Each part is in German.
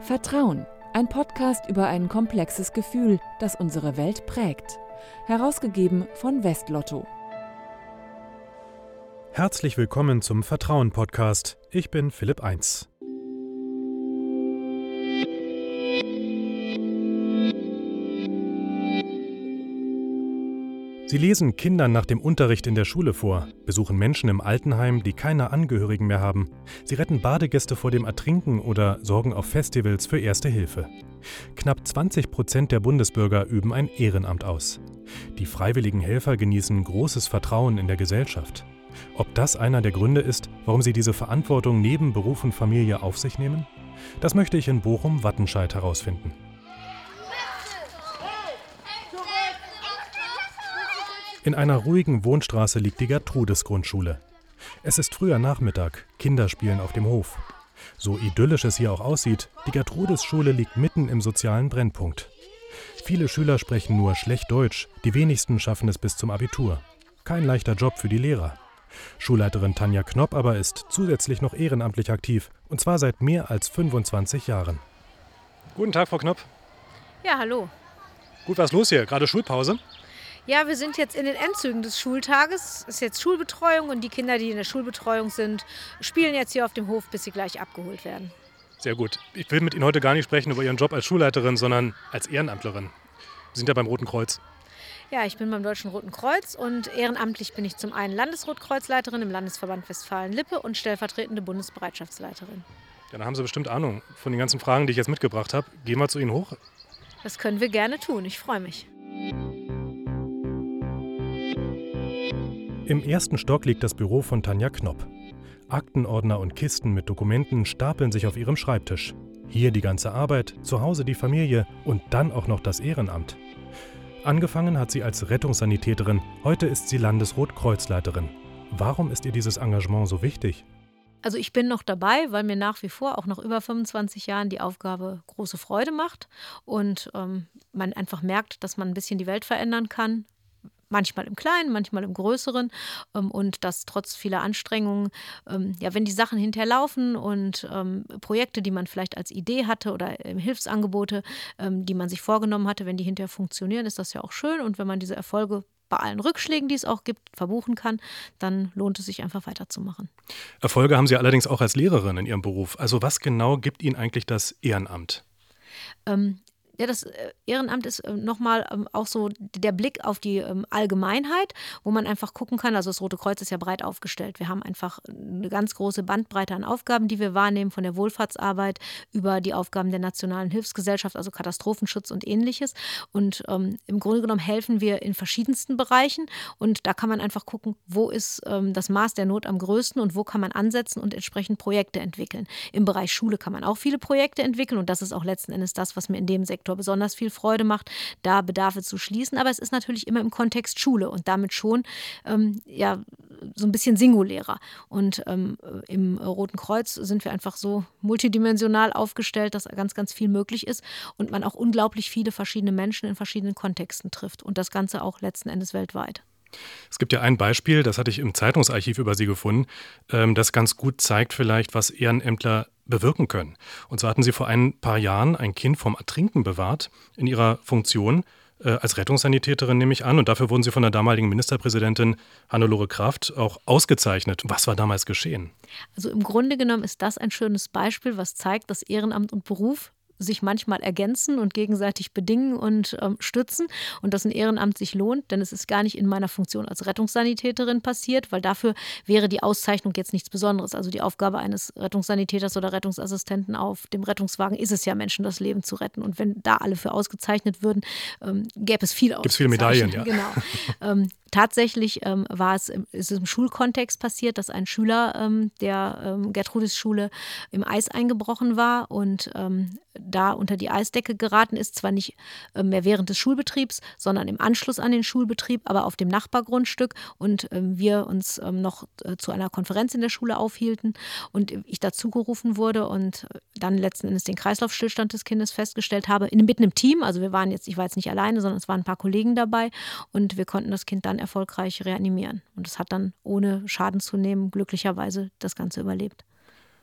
Vertrauen, ein Podcast über ein komplexes Gefühl, das unsere Welt prägt. Herausgegeben von Westlotto. Herzlich willkommen zum Vertrauen Podcast. Ich bin Philipp Eins. Sie lesen Kindern nach dem Unterricht in der Schule vor, besuchen Menschen im Altenheim, die keine Angehörigen mehr haben. Sie retten Badegäste vor dem Ertrinken oder sorgen auf Festivals für Erste Hilfe. Knapp 20 Prozent der Bundesbürger üben ein Ehrenamt aus. Die freiwilligen Helfer genießen großes Vertrauen in der Gesellschaft. Ob das einer der Gründe ist, warum sie diese Verantwortung neben Beruf und Familie auf sich nehmen? Das möchte ich in Bochum-Wattenscheid herausfinden. In einer ruhigen Wohnstraße liegt die Gertrudis-Grundschule. Es ist früher Nachmittag, Kinder spielen auf dem Hof. So idyllisch es hier auch aussieht, die Gertrudis-Schule liegt mitten im sozialen Brennpunkt. Viele Schüler sprechen nur schlecht Deutsch, die wenigsten schaffen es bis zum Abitur. Kein leichter Job für die Lehrer. Schulleiterin Tanja Knopp aber ist zusätzlich noch ehrenamtlich aktiv, und zwar seit mehr als 25 Jahren. Guten Tag, Frau Knopp. Ja, hallo. Gut, was los hier? Gerade Schulpause? Ja, wir sind jetzt in den Endzügen des Schultages. Es ist jetzt Schulbetreuung und die Kinder, die in der Schulbetreuung sind, spielen jetzt hier auf dem Hof, bis sie gleich abgeholt werden. Sehr gut. Ich will mit Ihnen heute gar nicht sprechen über Ihren Job als Schulleiterin, sondern als Ehrenamtlerin. Sie sind ja beim Roten Kreuz. Ja, ich bin beim Deutschen Roten Kreuz und ehrenamtlich bin ich zum einen Landesrotkreuzleiterin im Landesverband Westfalen-Lippe und stellvertretende Bundesbereitschaftsleiterin. Ja, dann haben Sie bestimmt Ahnung von den ganzen Fragen, die ich jetzt mitgebracht habe. Gehen wir zu Ihnen hoch. Das können wir gerne tun. Ich freue mich. Im ersten Stock liegt das Büro von Tanja Knopp. Aktenordner und Kisten mit Dokumenten stapeln sich auf ihrem Schreibtisch. Hier die ganze Arbeit, zu Hause die Familie und dann auch noch das Ehrenamt. Angefangen hat sie als Rettungssanitäterin, heute ist sie Landesrotkreuzleiterin. Warum ist ihr dieses Engagement so wichtig? Also ich bin noch dabei, weil mir nach wie vor auch nach über 25 Jahren die Aufgabe große Freude macht und ähm, man einfach merkt, dass man ein bisschen die Welt verändern kann, manchmal im Kleinen, manchmal im Größeren ähm, und das trotz vieler Anstrengungen, ähm, ja, wenn die Sachen hinterlaufen und ähm, Projekte, die man vielleicht als Idee hatte oder Hilfsangebote, die man sich vorgenommen hatte, wenn die hinterher funktionieren, ist das ja auch schön und wenn man diese Erfolge bei allen Rückschlägen, die es auch gibt, verbuchen kann, dann lohnt es sich einfach weiterzumachen. Erfolge haben Sie allerdings auch als Lehrerin in Ihrem Beruf. Also was genau gibt Ihnen eigentlich das Ehrenamt? Ähm, ja, das äh, Ehrenamt ist äh, nochmal ähm, auch so der Blick auf die ähm, Allgemeinheit, wo man einfach gucken kann. Also das Rote Kreuz ist ja breit aufgestellt. Wir haben einfach eine ganz große Bandbreite an Aufgaben, die wir wahrnehmen, von der Wohlfahrtsarbeit über die Aufgaben der Nationalen Hilfsgesellschaft, also Katastrophenschutz und ähnliches. Und ähm, im Grunde genommen helfen wir in verschiedensten Bereichen. Und da kann man einfach gucken, wo ist ähm, das Maß der Not am größten und wo kann man ansetzen und entsprechend Projekte entwickeln. Im Bereich Schule kann man auch viele Projekte entwickeln und das ist auch letzten Endes das, was mir in dem Sektor Sektor besonders viel Freude macht, da Bedarfe zu schließen. Aber es ist natürlich immer im Kontext Schule und damit schon ähm, ja, so ein bisschen singulärer. Und ähm, im Roten Kreuz sind wir einfach so multidimensional aufgestellt, dass ganz, ganz viel möglich ist und man auch unglaublich viele verschiedene Menschen in verschiedenen Kontexten trifft. Und das Ganze auch letzten Endes weltweit. Es gibt ja ein Beispiel, das hatte ich im Zeitungsarchiv über Sie gefunden, ähm, das ganz gut zeigt vielleicht, was Ehrenämtler bewirken können. Und zwar hatten Sie vor ein paar Jahren ein Kind vom Ertrinken bewahrt in Ihrer Funktion äh, als Rettungssanitäterin, nehme ich an. Und dafür wurden Sie von der damaligen Ministerpräsidentin Hannelore Kraft auch ausgezeichnet. Was war damals geschehen? Also im Grunde genommen ist das ein schönes Beispiel, was zeigt, dass Ehrenamt und Beruf sich manchmal ergänzen und gegenseitig bedingen und ähm, stützen und dass ein Ehrenamt sich lohnt, denn es ist gar nicht in meiner Funktion als Rettungssanitäterin passiert, weil dafür wäre die Auszeichnung jetzt nichts Besonderes. Also die Aufgabe eines Rettungssanitäters oder Rettungsassistenten auf dem Rettungswagen ist es ja, Menschen das Leben zu retten. Und wenn da alle für ausgezeichnet würden, ähm, gäbe es viel Gibt es viele Medaillen, ja. Genau. ähm, Tatsächlich ähm, war es ist es im Schulkontext passiert, dass ein Schüler ähm, der ähm, Gertrudis-Schule im Eis eingebrochen war und ähm, da unter die Eisdecke geraten ist, zwar nicht äh, mehr während des Schulbetriebs, sondern im Anschluss an den Schulbetrieb, aber auf dem Nachbargrundstück. Und ähm, wir uns ähm, noch äh, zu einer Konferenz in der Schule aufhielten und ich dazu gerufen wurde und dann letzten Endes den Kreislaufstillstand des Kindes festgestellt habe, in, mitten im Team, also wir waren jetzt, ich war jetzt nicht alleine, sondern es waren ein paar Kollegen dabei und wir konnten das Kind dann erfolgreich reanimieren. Und es hat dann ohne Schaden zu nehmen glücklicherweise das Ganze überlebt.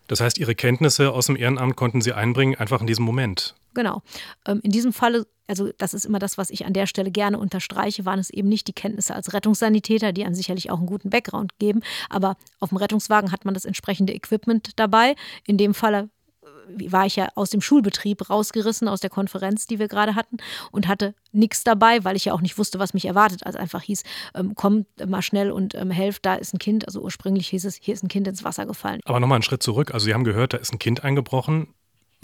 Das heißt, Ihre Kenntnisse aus dem Ehrenamt konnten Sie einbringen, einfach in diesem Moment. Genau. Ähm, in diesem Falle, also das ist immer das, was ich an der Stelle gerne unterstreiche, waren es eben nicht die Kenntnisse als Rettungssanitäter, die einem sicherlich auch einen guten Background geben, aber auf dem Rettungswagen hat man das entsprechende Equipment dabei. In dem Falle war ich ja aus dem Schulbetrieb rausgerissen, aus der Konferenz, die wir gerade hatten und hatte nichts dabei, weil ich ja auch nicht wusste, was mich erwartet. Also einfach hieß, ähm, kommt mal schnell und ähm, helft, da ist ein Kind. Also ursprünglich hieß es, hier ist ein Kind ins Wasser gefallen. Aber nochmal einen Schritt zurück. Also Sie haben gehört, da ist ein Kind eingebrochen.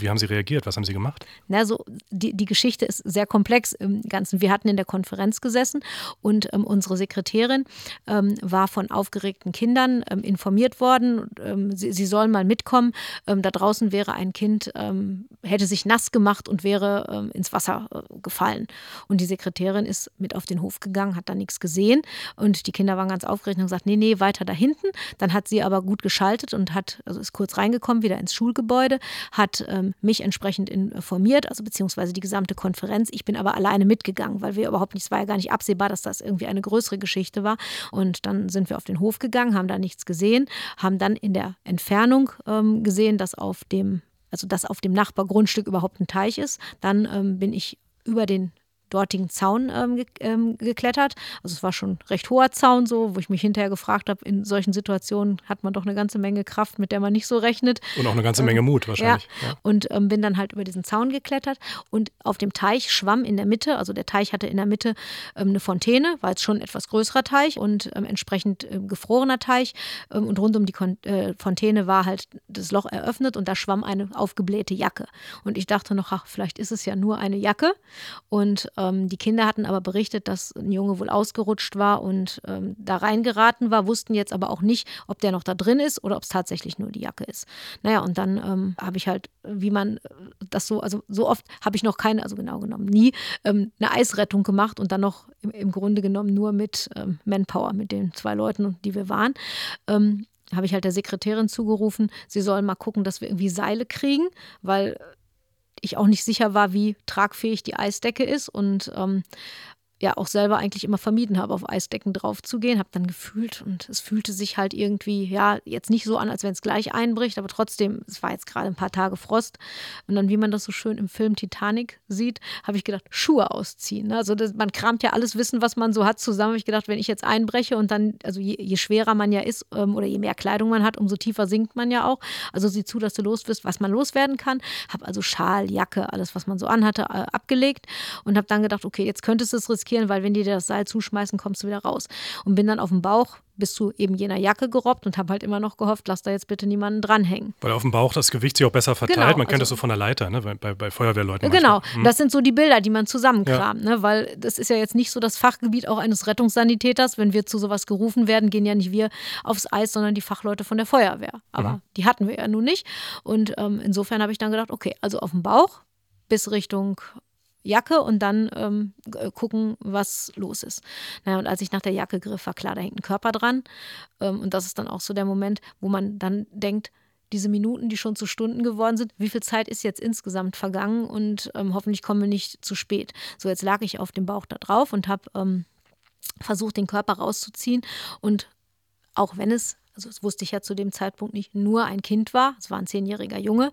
Wie haben Sie reagiert? Was haben Sie gemacht? Na, so, die, die Geschichte ist sehr komplex im Ganzen. Wir hatten in der Konferenz gesessen und ähm, unsere Sekretärin ähm, war von aufgeregten Kindern ähm, informiert worden. Ähm, sie, sie, sollen mal mitkommen. Ähm, da draußen wäre ein Kind, ähm, hätte sich nass gemacht und wäre ins Wasser äh, gefallen. Und die Sekretärin ist mit auf den Hof gegangen, hat da nichts gesehen. Und die Kinder waren ganz aufgeregt und haben gesagt, nee, nee, weiter da hinten. Dann hat sie aber gut geschaltet und hat, also ist kurz reingekommen, wieder ins Schulgebäude, hat mich entsprechend informiert, also beziehungsweise die gesamte Konferenz. Ich bin aber alleine mitgegangen, weil wir überhaupt nicht, es war ja gar nicht absehbar, dass das irgendwie eine größere Geschichte war. Und dann sind wir auf den Hof gegangen, haben da nichts gesehen, haben dann in der Entfernung ähm, gesehen, dass auf dem also dass auf dem Nachbargrundstück überhaupt ein Teich ist. Dann ähm, bin ich über den dortigen Zaun ähm, ge ähm, geklettert. Also es war schon ein recht hoher Zaun so, wo ich mich hinterher gefragt habe, in solchen Situationen hat man doch eine ganze Menge Kraft, mit der man nicht so rechnet. Und auch eine ganze Menge Mut wahrscheinlich. Ja. ja. Und ähm, bin dann halt über diesen Zaun geklettert und auf dem Teich schwamm in der Mitte, also der Teich hatte in der Mitte ähm, eine Fontäne, war jetzt schon ein etwas größerer Teich und ähm, entsprechend gefrorener Teich ähm, und rund um die Kon äh, Fontäne war halt das Loch eröffnet und da schwamm eine aufgeblähte Jacke. Und ich dachte noch, ach, vielleicht ist es ja nur eine Jacke und ähm, die Kinder hatten aber berichtet, dass ein Junge wohl ausgerutscht war und ähm, da reingeraten war, wussten jetzt aber auch nicht, ob der noch da drin ist oder ob es tatsächlich nur die Jacke ist. Naja, und dann ähm, habe ich halt, wie man das so, also so oft habe ich noch keine, also genau genommen nie, ähm, eine Eisrettung gemacht und dann noch im, im Grunde genommen nur mit ähm, Manpower, mit den zwei Leuten, die wir waren ähm, habe ich halt der Sekretärin zugerufen, sie sollen mal gucken, dass wir irgendwie Seile kriegen, weil ich auch nicht sicher war, wie tragfähig die Eisdecke ist. Und ähm, ja auch selber eigentlich immer vermieden habe, auf Eisdecken drauf zu gehen. Habe dann gefühlt und es fühlte sich halt irgendwie, ja, jetzt nicht so an, als wenn es gleich einbricht, aber trotzdem, es war jetzt gerade ein paar Tage Frost. Und dann, wie man das so schön im Film Titanic sieht, habe ich gedacht, Schuhe ausziehen. Ne? Also das, man kramt ja alles Wissen, was man so hat, zusammen. Habe ich gedacht, wenn ich jetzt einbreche und dann, also je, je schwerer man ja ist ähm, oder je mehr Kleidung man hat, umso tiefer sinkt man ja auch. Also sieh zu, dass du los bist, was man loswerden kann. Habe also Schal, Jacke, alles, was man so anhatte, äh, abgelegt und habe dann gedacht, okay, jetzt könntest du es riskieren riskieren, weil wenn die dir das Seil zuschmeißen, kommst du wieder raus. Und bin dann auf dem Bauch bis zu eben jener Jacke gerobbt und habe halt immer noch gehofft, lass da jetzt bitte niemanden dranhängen. Weil auf dem Bauch das Gewicht sich auch besser verteilt. Genau, man kennt also, das so von der Leiter, ne? bei, bei Feuerwehrleuten. Genau, mhm. das sind so die Bilder, die man zusammenkramt, ja. ne? weil das ist ja jetzt nicht so das Fachgebiet auch eines Rettungssanitäters. Wenn wir zu sowas gerufen werden, gehen ja nicht wir aufs Eis, sondern die Fachleute von der Feuerwehr. Aber mhm. die hatten wir ja nun nicht. Und ähm, insofern habe ich dann gedacht, okay, also auf dem Bauch bis Richtung Jacke und dann ähm, äh, gucken, was los ist. Naja, und als ich nach der Jacke griff, war klar, da hängt ein Körper dran. Ähm, und das ist dann auch so der Moment, wo man dann denkt, diese Minuten, die schon zu Stunden geworden sind, wie viel Zeit ist jetzt insgesamt vergangen und ähm, hoffentlich kommen wir nicht zu spät. So, jetzt lag ich auf dem Bauch da drauf und habe ähm, versucht, den Körper rauszuziehen. Und auch wenn es, also das wusste ich ja zu dem Zeitpunkt nicht, nur ein Kind war, es war ein zehnjähriger Junge,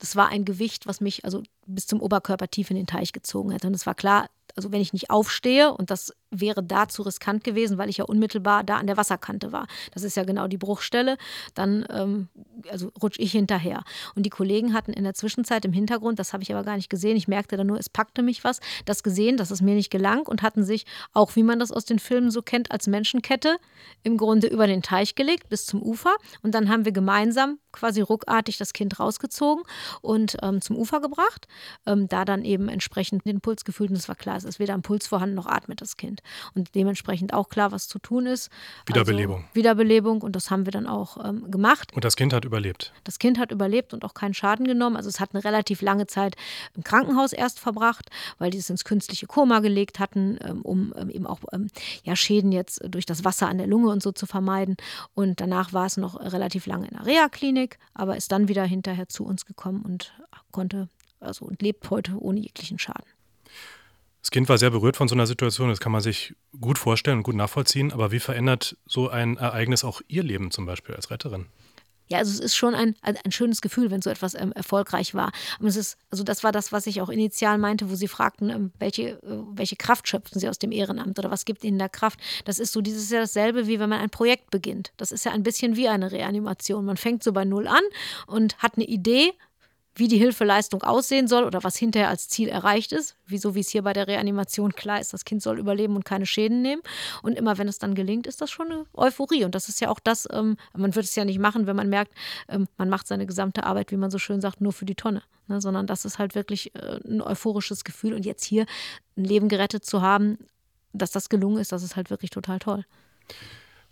das war ein Gewicht, was mich also bis zum Oberkörper tief in den Teich gezogen hätte. Und es war klar, also wenn ich nicht aufstehe, und das wäre da zu riskant gewesen, weil ich ja unmittelbar da an der Wasserkante war. Das ist ja genau die Bruchstelle. Dann ähm, also rutsche ich hinterher. Und die Kollegen hatten in der Zwischenzeit im Hintergrund, das habe ich aber gar nicht gesehen, ich merkte dann nur, es packte mich was, das gesehen, dass es mir nicht gelang und hatten sich, auch wie man das aus den Filmen so kennt, als Menschenkette im Grunde über den Teich gelegt bis zum Ufer. Und dann haben wir gemeinsam quasi ruckartig das Kind rausgezogen und ähm, zum Ufer gebracht. Ähm, da dann eben entsprechend den Puls gefühlt und es war klar, es ist weder ein Puls vorhanden noch atmet das Kind und dementsprechend auch klar, was zu tun ist. Wiederbelebung. Also Wiederbelebung und das haben wir dann auch ähm, gemacht. Und das Kind hat überlebt. Das Kind hat überlebt und auch keinen Schaden genommen. Also es hat eine relativ lange Zeit im Krankenhaus erst verbracht, weil die es ins künstliche Koma gelegt hatten, ähm, um ähm, eben auch ähm, ja, Schäden jetzt durch das Wasser an der Lunge und so zu vermeiden. Und danach war es noch relativ lange in der Reha-Klinik, aber ist dann wieder hinterher zu uns gekommen und konnte also und lebt heute ohne jeglichen Schaden. Das Kind war sehr berührt von so einer Situation, das kann man sich gut vorstellen und gut nachvollziehen. Aber wie verändert so ein Ereignis auch Ihr Leben zum Beispiel als Retterin? Ja, also es ist schon ein, ein schönes Gefühl, wenn so etwas ähm, erfolgreich war. Aber es ist, also das war das, was ich auch initial meinte, wo Sie fragten, ähm, welche, äh, welche Kraft schöpfen Sie aus dem Ehrenamt oder was gibt Ihnen da Kraft? Das ist so dieses ja dasselbe, wie wenn man ein Projekt beginnt. Das ist ja ein bisschen wie eine Reanimation. Man fängt so bei Null an und hat eine Idee, wie die Hilfeleistung aussehen soll oder was hinterher als Ziel erreicht ist. Wieso, wie es hier bei der Reanimation klar ist, das Kind soll überleben und keine Schäden nehmen. Und immer wenn es dann gelingt, ist das schon eine Euphorie. Und das ist ja auch das, ähm, man wird es ja nicht machen, wenn man merkt, ähm, man macht seine gesamte Arbeit, wie man so schön sagt, nur für die Tonne. Ne? Sondern das ist halt wirklich äh, ein euphorisches Gefühl. Und jetzt hier ein Leben gerettet zu haben, dass das gelungen ist, das ist halt wirklich total toll.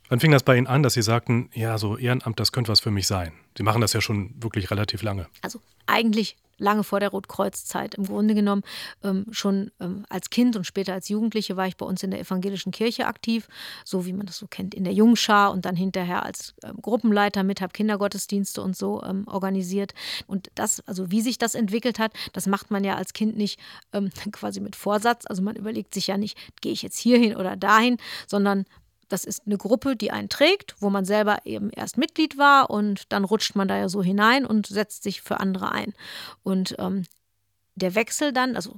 Wann fing das bei Ihnen an, dass Sie sagten, ja, so Ehrenamt, das könnte was für mich sein? Sie machen das ja schon wirklich relativ lange. Also eigentlich lange vor der Rotkreuz-Zeit. Im Grunde genommen ähm, schon ähm, als Kind und später als Jugendliche war ich bei uns in der evangelischen Kirche aktiv, so wie man das so kennt, in der Jungschar und dann hinterher als ähm, Gruppenleiter mit, habe Kindergottesdienste und so ähm, organisiert. Und das, also wie sich das entwickelt hat, das macht man ja als Kind nicht ähm, quasi mit Vorsatz. Also man überlegt sich ja nicht, gehe ich jetzt hierhin oder dahin, sondern das ist eine Gruppe, die einen trägt, wo man selber eben erst Mitglied war und dann rutscht man da ja so hinein und setzt sich für andere ein. Und ähm, der Wechsel dann, also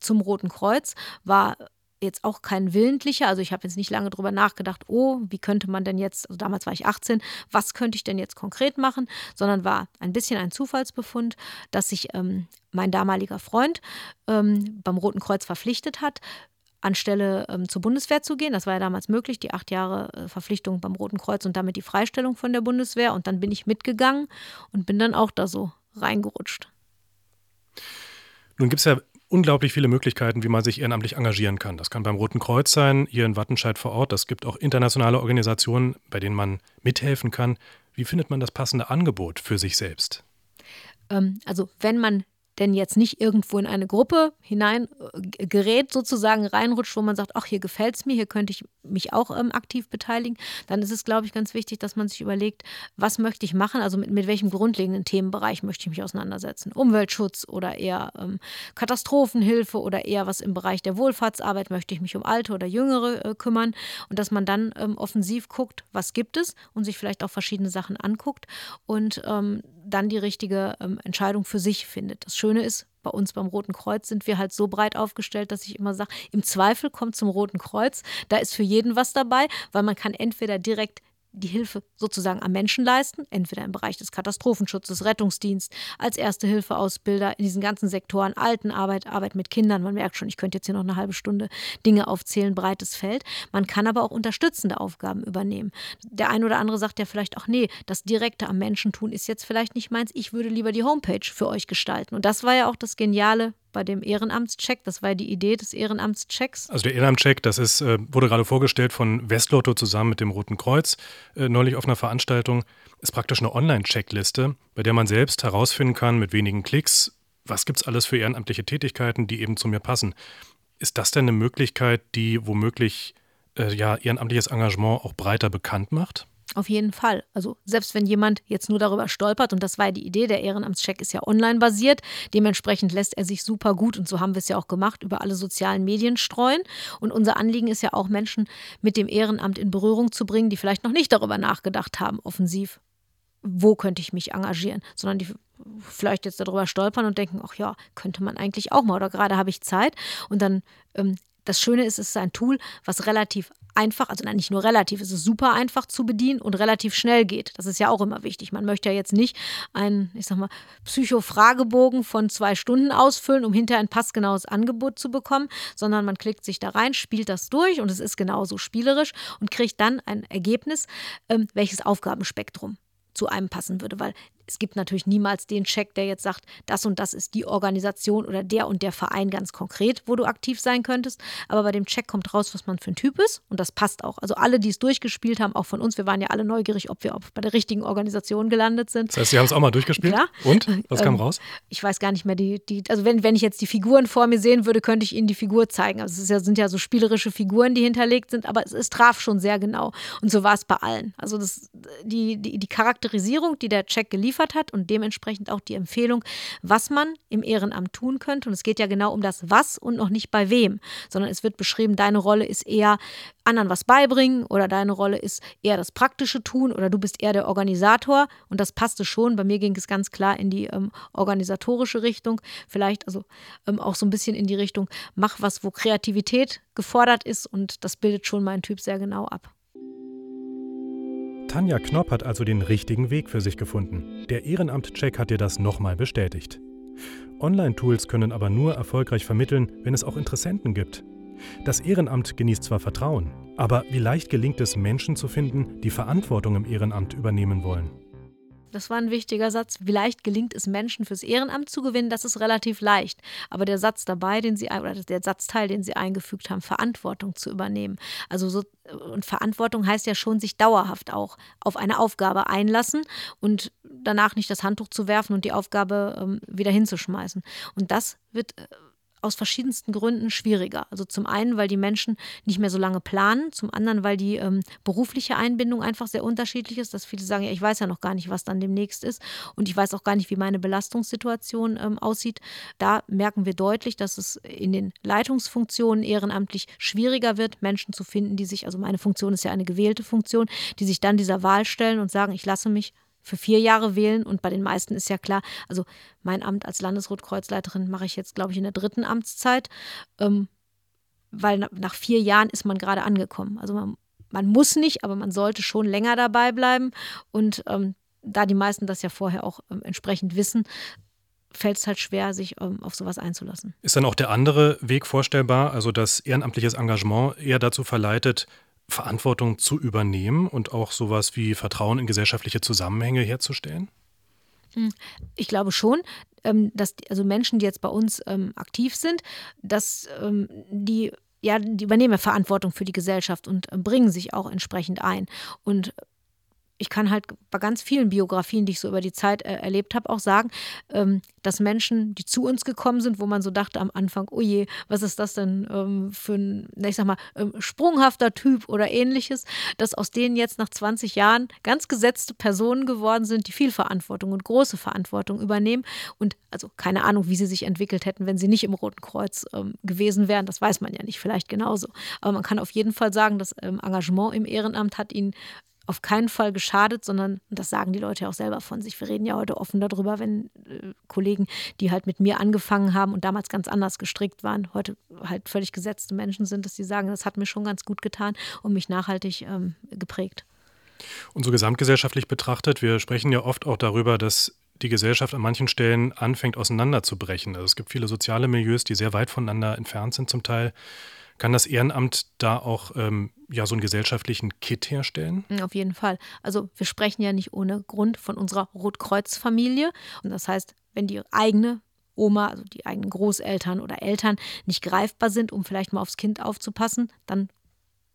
zum Roten Kreuz, war jetzt auch kein willentlicher. Also ich habe jetzt nicht lange darüber nachgedacht, oh, wie könnte man denn jetzt, also damals war ich 18, was könnte ich denn jetzt konkret machen, sondern war ein bisschen ein Zufallsbefund, dass sich ähm, mein damaliger Freund ähm, beim Roten Kreuz verpflichtet hat, anstelle ähm, zur Bundeswehr zu gehen. Das war ja damals möglich, die acht Jahre äh, Verpflichtung beim Roten Kreuz und damit die Freistellung von der Bundeswehr. Und dann bin ich mitgegangen und bin dann auch da so reingerutscht. Nun gibt es ja unglaublich viele Möglichkeiten, wie man sich ehrenamtlich engagieren kann. Das kann beim Roten Kreuz sein, hier in Wattenscheid vor Ort. Es gibt auch internationale Organisationen, bei denen man mithelfen kann. Wie findet man das passende Angebot für sich selbst? Ähm, also wenn man denn jetzt nicht irgendwo in eine Gruppe hinein äh, gerät, sozusagen reinrutscht, wo man sagt, ach, hier gefällt es mir, hier könnte ich mich auch ähm, aktiv beteiligen, dann ist es, glaube ich, ganz wichtig, dass man sich überlegt, was möchte ich machen, also mit, mit welchem grundlegenden Themenbereich möchte ich mich auseinandersetzen. Umweltschutz oder eher ähm, Katastrophenhilfe oder eher was im Bereich der Wohlfahrtsarbeit, möchte ich mich um Alte oder Jüngere äh, kümmern? Und dass man dann ähm, offensiv guckt, was gibt es? Und sich vielleicht auch verschiedene Sachen anguckt. Und ähm, dann die richtige ähm, Entscheidung für sich findet. Das Schöne ist, bei uns beim Roten Kreuz sind wir halt so breit aufgestellt, dass ich immer sage, im Zweifel kommt zum Roten Kreuz, da ist für jeden was dabei, weil man kann entweder direkt die Hilfe sozusagen am Menschen leisten, entweder im Bereich des Katastrophenschutzes, Rettungsdienst, als Erste-Hilfe-Ausbilder in diesen ganzen Sektoren, Altenarbeit, Arbeit mit Kindern. Man merkt schon, ich könnte jetzt hier noch eine halbe Stunde Dinge aufzählen, breites Feld. Man kann aber auch unterstützende Aufgaben übernehmen. Der ein oder andere sagt ja vielleicht auch, nee, das Direkte am Menschen tun ist jetzt vielleicht nicht meins. Ich würde lieber die Homepage für euch gestalten. Und das war ja auch das Geniale bei dem Ehrenamtscheck. Das war die Idee des Ehrenamtschecks. Also der Ehrenamtscheck, das ist, äh, wurde gerade vorgestellt von Westlotto zusammen mit dem Roten Kreuz äh, neulich auf einer Veranstaltung. Ist praktisch eine Online-Checkliste, bei der man selbst herausfinden kann, mit wenigen Klicks, was gibt es alles für ehrenamtliche Tätigkeiten, die eben zu mir passen. Ist das denn eine Möglichkeit, die womöglich äh, ja, ehrenamtliches Engagement auch breiter bekannt macht? Auf jeden Fall. Also selbst wenn jemand jetzt nur darüber stolpert, und das war ja die Idee, der Ehrenamtscheck ist ja online basiert, dementsprechend lässt er sich super gut, und so haben wir es ja auch gemacht, über alle sozialen Medien streuen. Und unser Anliegen ist ja auch, Menschen mit dem Ehrenamt in Berührung zu bringen, die vielleicht noch nicht darüber nachgedacht haben, offensiv, wo könnte ich mich engagieren, sondern die vielleicht jetzt darüber stolpern und denken, ach ja, könnte man eigentlich auch mal oder gerade habe ich Zeit. Und dann ähm, das Schöne ist, es ist ein Tool, was relativ einfach, also nicht nur relativ, es ist super einfach zu bedienen und relativ schnell geht. Das ist ja auch immer wichtig. Man möchte ja jetzt nicht einen, ich sag mal, Psycho-Fragebogen von zwei Stunden ausfüllen, um hinterher ein passgenaues Angebot zu bekommen, sondern man klickt sich da rein, spielt das durch und es ist genauso spielerisch und kriegt dann ein Ergebnis, ähm, welches Aufgabenspektrum zu einem passen würde, weil es gibt natürlich niemals den Check, der jetzt sagt, das und das ist die Organisation oder der und der Verein ganz konkret, wo du aktiv sein könntest. Aber bei dem Check kommt raus, was man für ein Typ ist und das passt auch. Also alle, die es durchgespielt haben, auch von uns, wir waren ja alle neugierig, ob wir bei der richtigen Organisation gelandet sind. Das heißt, Sie haben es auch mal durchgespielt? Ja. Und? Was kam ähm, raus? Ich weiß gar nicht mehr, die, die also wenn, wenn ich jetzt die Figuren vor mir sehen würde, könnte ich Ihnen die Figur zeigen. Also es ja, sind ja so spielerische Figuren, die hinterlegt sind, aber es, es traf schon sehr genau. Und so war es bei allen. Also das, die, die, die Charakterisierung, die der Check geliefert überliefert hat und dementsprechend auch die Empfehlung, was man im Ehrenamt tun könnte. Und es geht ja genau um das Was und noch nicht bei wem, sondern es wird beschrieben, deine Rolle ist eher anderen was beibringen oder deine Rolle ist eher das praktische Tun oder du bist eher der Organisator und das passte schon. Bei mir ging es ganz klar in die ähm, organisatorische Richtung, vielleicht also ähm, auch so ein bisschen in die Richtung, mach was, wo Kreativität gefordert ist und das bildet schon meinen Typ sehr genau ab. Tanja Knopp hat also den richtigen Weg für sich gefunden. Der Ehrenamt-Check hat dir das nochmal bestätigt. Online-Tools können aber nur erfolgreich vermitteln, wenn es auch Interessenten gibt. Das Ehrenamt genießt zwar Vertrauen, aber wie leicht gelingt es, Menschen zu finden, die Verantwortung im Ehrenamt übernehmen wollen? Das war ein wichtiger Satz. Wie leicht gelingt es Menschen fürs Ehrenamt zu gewinnen? Das ist relativ leicht. Aber der Satz dabei, den sie oder der Satzteil, den sie eingefügt haben, Verantwortung zu übernehmen. Also so und Verantwortung heißt ja schon, sich dauerhaft auch auf eine Aufgabe einlassen und danach nicht das Handtuch zu werfen und die Aufgabe ähm, wieder hinzuschmeißen. Und das wird äh, aus verschiedensten Gründen schwieriger. Also zum einen, weil die Menschen nicht mehr so lange planen, zum anderen, weil die ähm, berufliche Einbindung einfach sehr unterschiedlich ist, dass viele sagen, ja, ich weiß ja noch gar nicht, was dann demnächst ist und ich weiß auch gar nicht, wie meine Belastungssituation ähm, aussieht. Da merken wir deutlich, dass es in den Leitungsfunktionen ehrenamtlich schwieriger wird, Menschen zu finden, die sich, also meine Funktion ist ja eine gewählte Funktion, die sich dann dieser Wahl stellen und sagen, ich lasse mich für vier Jahre wählen. Und bei den meisten ist ja klar, also mein Amt als Landesrotkreuzleiterin mache ich jetzt, glaube ich, in der dritten Amtszeit, ähm, weil nach vier Jahren ist man gerade angekommen. Also man, man muss nicht, aber man sollte schon länger dabei bleiben. Und ähm, da die meisten das ja vorher auch ähm, entsprechend wissen, fällt es halt schwer, sich ähm, auf sowas einzulassen. Ist dann auch der andere Weg vorstellbar, also dass ehrenamtliches Engagement eher dazu verleitet, Verantwortung zu übernehmen und auch sowas wie Vertrauen in gesellschaftliche Zusammenhänge herzustellen? Hm, ich glaube schon, ähm, dass also Menschen, die jetzt bei uns ähm, aktiv sind, dass ähm, die ja, die übernehmen Verantwortung für die Gesellschaft und bringen sich auch entsprechend ein. Und ich kann halt bei ganz vielen Biografien, die ich so über die Zeit äh, erlebt habe, auch sagen, ähm, dass Menschen, die zu uns gekommen sind, wo man so dachte am Anfang, oh je, was ist das denn ähm, für ein, ich sag mal, ähm, sprunghafter Typ oder ähnliches, dass aus denen jetzt nach 20 Jahren ganz gesetzte Personen geworden sind, die viel Verantwortung und große Verantwortung übernehmen und also keine Ahnung, wie sie sich entwickelt hätten, wenn sie nicht im Roten Kreuz ähm, gewesen wären. Das weiß man ja nicht, vielleicht genauso. Aber man kann auf jeden Fall sagen, das ähm, Engagement im Ehrenamt hat ihnen auf keinen Fall geschadet, sondern, und das sagen die Leute ja auch selber von sich, wir reden ja heute offen darüber, wenn äh, Kollegen, die halt mit mir angefangen haben und damals ganz anders gestrickt waren, heute halt völlig gesetzte Menschen sind, dass sie sagen, das hat mir schon ganz gut getan und mich nachhaltig ähm, geprägt. Und so gesamtgesellschaftlich betrachtet, wir sprechen ja oft auch darüber, dass die Gesellschaft an manchen Stellen anfängt auseinanderzubrechen. Also es gibt viele soziale Milieus, die sehr weit voneinander entfernt sind zum Teil. Kann das Ehrenamt da auch ähm, ja so einen gesellschaftlichen Kit herstellen? Mm, auf jeden Fall. Also wir sprechen ja nicht ohne Grund von unserer Rotkreuz-Familie. Und das heißt, wenn die eigene Oma, also die eigenen Großeltern oder Eltern nicht greifbar sind, um vielleicht mal aufs Kind aufzupassen, dann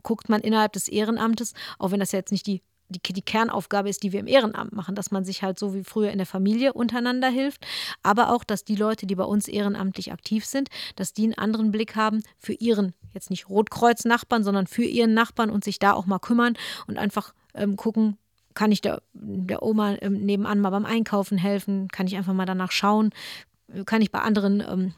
guckt man innerhalb des Ehrenamtes, auch wenn das jetzt nicht die die, die Kernaufgabe ist, die wir im Ehrenamt machen, dass man sich halt so wie früher in der Familie untereinander hilft, aber auch, dass die Leute, die bei uns ehrenamtlich aktiv sind, dass die einen anderen Blick haben für ihren, jetzt nicht Rotkreuz-Nachbarn, sondern für ihren Nachbarn und sich da auch mal kümmern und einfach ähm, gucken, kann ich der, der Oma ähm, nebenan mal beim Einkaufen helfen? Kann ich einfach mal danach schauen? Kann ich bei anderen ähm,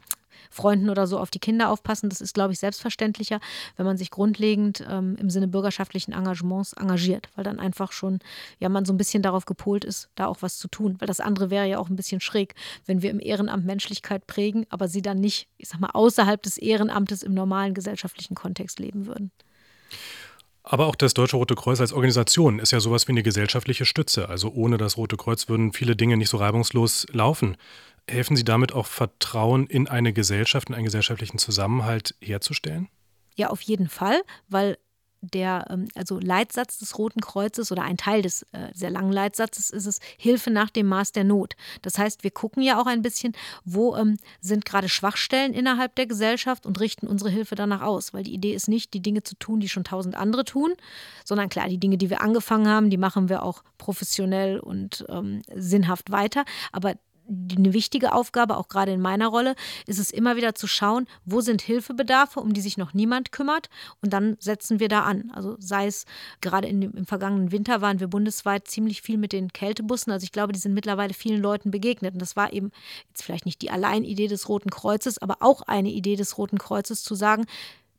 Freunden oder so auf die Kinder aufpassen. Das ist, glaube ich, selbstverständlicher, wenn man sich grundlegend ähm, im Sinne bürgerschaftlichen Engagements engagiert, weil dann einfach schon, ja, man so ein bisschen darauf gepolt ist, da auch was zu tun. Weil das andere wäre ja auch ein bisschen schräg, wenn wir im Ehrenamt Menschlichkeit prägen, aber sie dann nicht, ich sag mal, außerhalb des Ehrenamtes im normalen gesellschaftlichen Kontext leben würden. Aber auch das Deutsche Rote Kreuz als Organisation ist ja sowas wie eine gesellschaftliche Stütze. Also ohne das Rote Kreuz würden viele Dinge nicht so reibungslos laufen. Helfen Sie damit auch Vertrauen in eine Gesellschaft, in einen gesellschaftlichen Zusammenhalt herzustellen? Ja, auf jeden Fall, weil der ähm, also Leitsatz des Roten Kreuzes oder ein Teil des äh, sehr langen Leitsatzes ist es Hilfe nach dem Maß der Not. Das heißt, wir gucken ja auch ein bisschen, wo ähm, sind gerade Schwachstellen innerhalb der Gesellschaft und richten unsere Hilfe danach aus, weil die Idee ist nicht, die Dinge zu tun, die schon tausend andere tun, sondern klar, die Dinge, die wir angefangen haben, die machen wir auch professionell und ähm, sinnhaft weiter, aber eine wichtige Aufgabe, auch gerade in meiner Rolle, ist es immer wieder zu schauen, wo sind Hilfebedarfe, um die sich noch niemand kümmert und dann setzen wir da an. Also sei es gerade in, im vergangenen Winter waren wir bundesweit ziemlich viel mit den Kältebussen. Also ich glaube, die sind mittlerweile vielen Leuten begegnet und das war eben jetzt vielleicht nicht die Alleinidee des Roten Kreuzes, aber auch eine Idee des Roten Kreuzes zu sagen,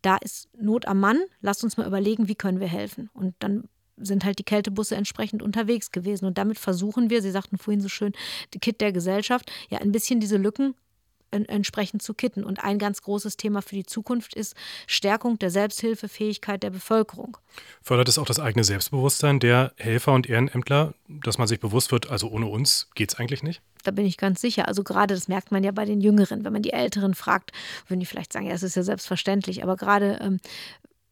da ist Not am Mann, lasst uns mal überlegen, wie können wir helfen. Und dann sind halt die Kältebusse entsprechend unterwegs gewesen. Und damit versuchen wir, Sie sagten vorhin so schön, die Kit der Gesellschaft, ja ein bisschen diese Lücken entsprechend zu kitten. Und ein ganz großes Thema für die Zukunft ist Stärkung der Selbsthilfefähigkeit der Bevölkerung. Fördert es auch das eigene Selbstbewusstsein der Helfer und Ehrenämtler, dass man sich bewusst wird, also ohne uns geht es eigentlich nicht? Da bin ich ganz sicher. Also gerade das merkt man ja bei den Jüngeren. Wenn man die Älteren fragt, würden die vielleicht sagen, ja, es ist ja selbstverständlich. Aber gerade ähm,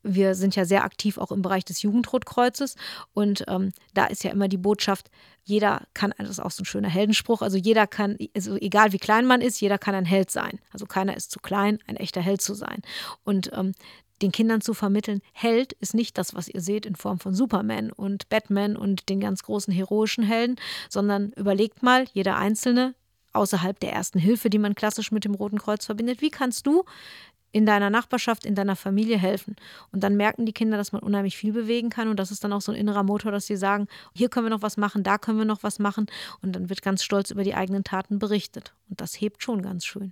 wir sind ja sehr aktiv auch im Bereich des Jugendrotkreuzes und ähm, da ist ja immer die Botschaft, jeder kann, das ist auch so ein schöner Heldenspruch, also jeder kann, also egal wie klein man ist, jeder kann ein Held sein. Also keiner ist zu klein, ein echter Held zu sein. Und ähm, den Kindern zu vermitteln, Held ist nicht das, was ihr seht in Form von Superman und Batman und den ganz großen heroischen Helden, sondern überlegt mal, jeder Einzelne außerhalb der ersten Hilfe, die man klassisch mit dem Roten Kreuz verbindet, wie kannst du in deiner Nachbarschaft, in deiner Familie helfen. Und dann merken die Kinder, dass man unheimlich viel bewegen kann. Und das ist dann auch so ein innerer Motor, dass sie sagen, hier können wir noch was machen, da können wir noch was machen. Und dann wird ganz stolz über die eigenen Taten berichtet. Und das hebt schon ganz schön.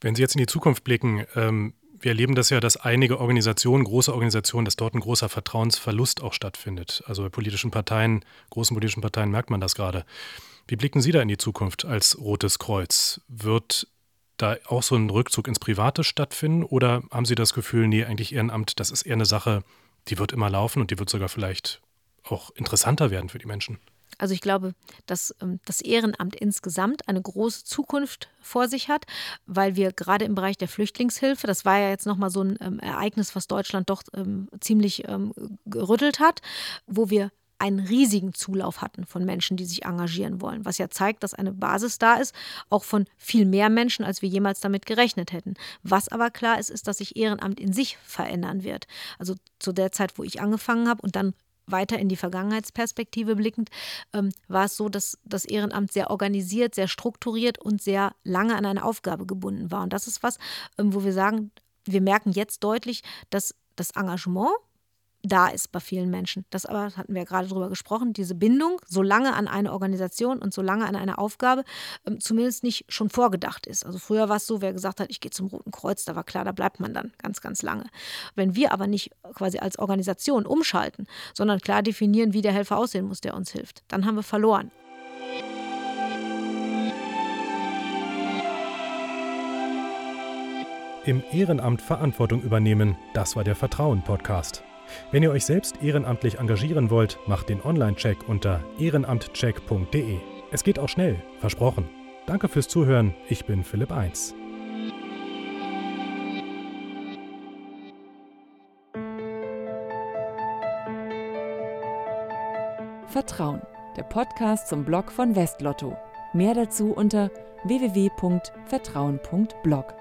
Wenn Sie jetzt in die Zukunft blicken, ähm, wir erleben das ja, dass einige Organisationen, große Organisationen, dass dort ein großer Vertrauensverlust auch stattfindet. Also bei politischen Parteien, großen politischen Parteien merkt man das gerade. Wie blicken Sie da in die Zukunft als Rotes Kreuz? Wird da auch so ein Rückzug ins Private stattfinden? Oder haben Sie das Gefühl, nee, eigentlich Ehrenamt, das ist eher eine Sache, die wird immer laufen und die wird sogar vielleicht auch interessanter werden für die Menschen? Also ich glaube, dass ähm, das Ehrenamt insgesamt eine große Zukunft vor sich hat, weil wir gerade im Bereich der Flüchtlingshilfe, das war ja jetzt nochmal so ein ähm, Ereignis, was Deutschland doch ähm, ziemlich gerüttelt hat, wo wir einen riesigen Zulauf hatten von Menschen, die sich engagieren wollen, was ja zeigt, dass eine Basis da ist, auch von viel mehr Menschen, als wir jemals damit gerechnet hätten. Was aber klar ist, ist, dass sich Ehrenamt in sich verändern wird. Also zu der Zeit, wo ich angefangen habe und dann weiter in die Vergangenheitsperspektive blickend, ähm, war es so, dass das Ehrenamt sehr organisiert, sehr strukturiert und sehr lange an eine Aufgabe gebunden war. Und das ist was, ähm, wo wir sagen, wir merken jetzt deutlich, dass das Engagement da ist bei vielen Menschen. Das aber hatten wir ja gerade drüber gesprochen, diese Bindung so lange an eine Organisation und so lange an eine Aufgabe ähm, zumindest nicht schon vorgedacht ist. Also früher war es so, wer gesagt hat, ich gehe zum Roten Kreuz, da war klar, da bleibt man dann ganz, ganz lange. Wenn wir aber nicht quasi als Organisation umschalten, sondern klar definieren, wie der Helfer aussehen muss, der uns hilft, dann haben wir verloren. Im Ehrenamt Verantwortung übernehmen, das war der Vertrauen-Podcast. Wenn ihr euch selbst ehrenamtlich engagieren wollt, macht den Online-Check unter ehrenamtcheck.de. Es geht auch schnell, versprochen. Danke fürs Zuhören, ich bin Philipp 1. Vertrauen, der Podcast zum Blog von Westlotto. Mehr dazu unter www.vertrauen.blog.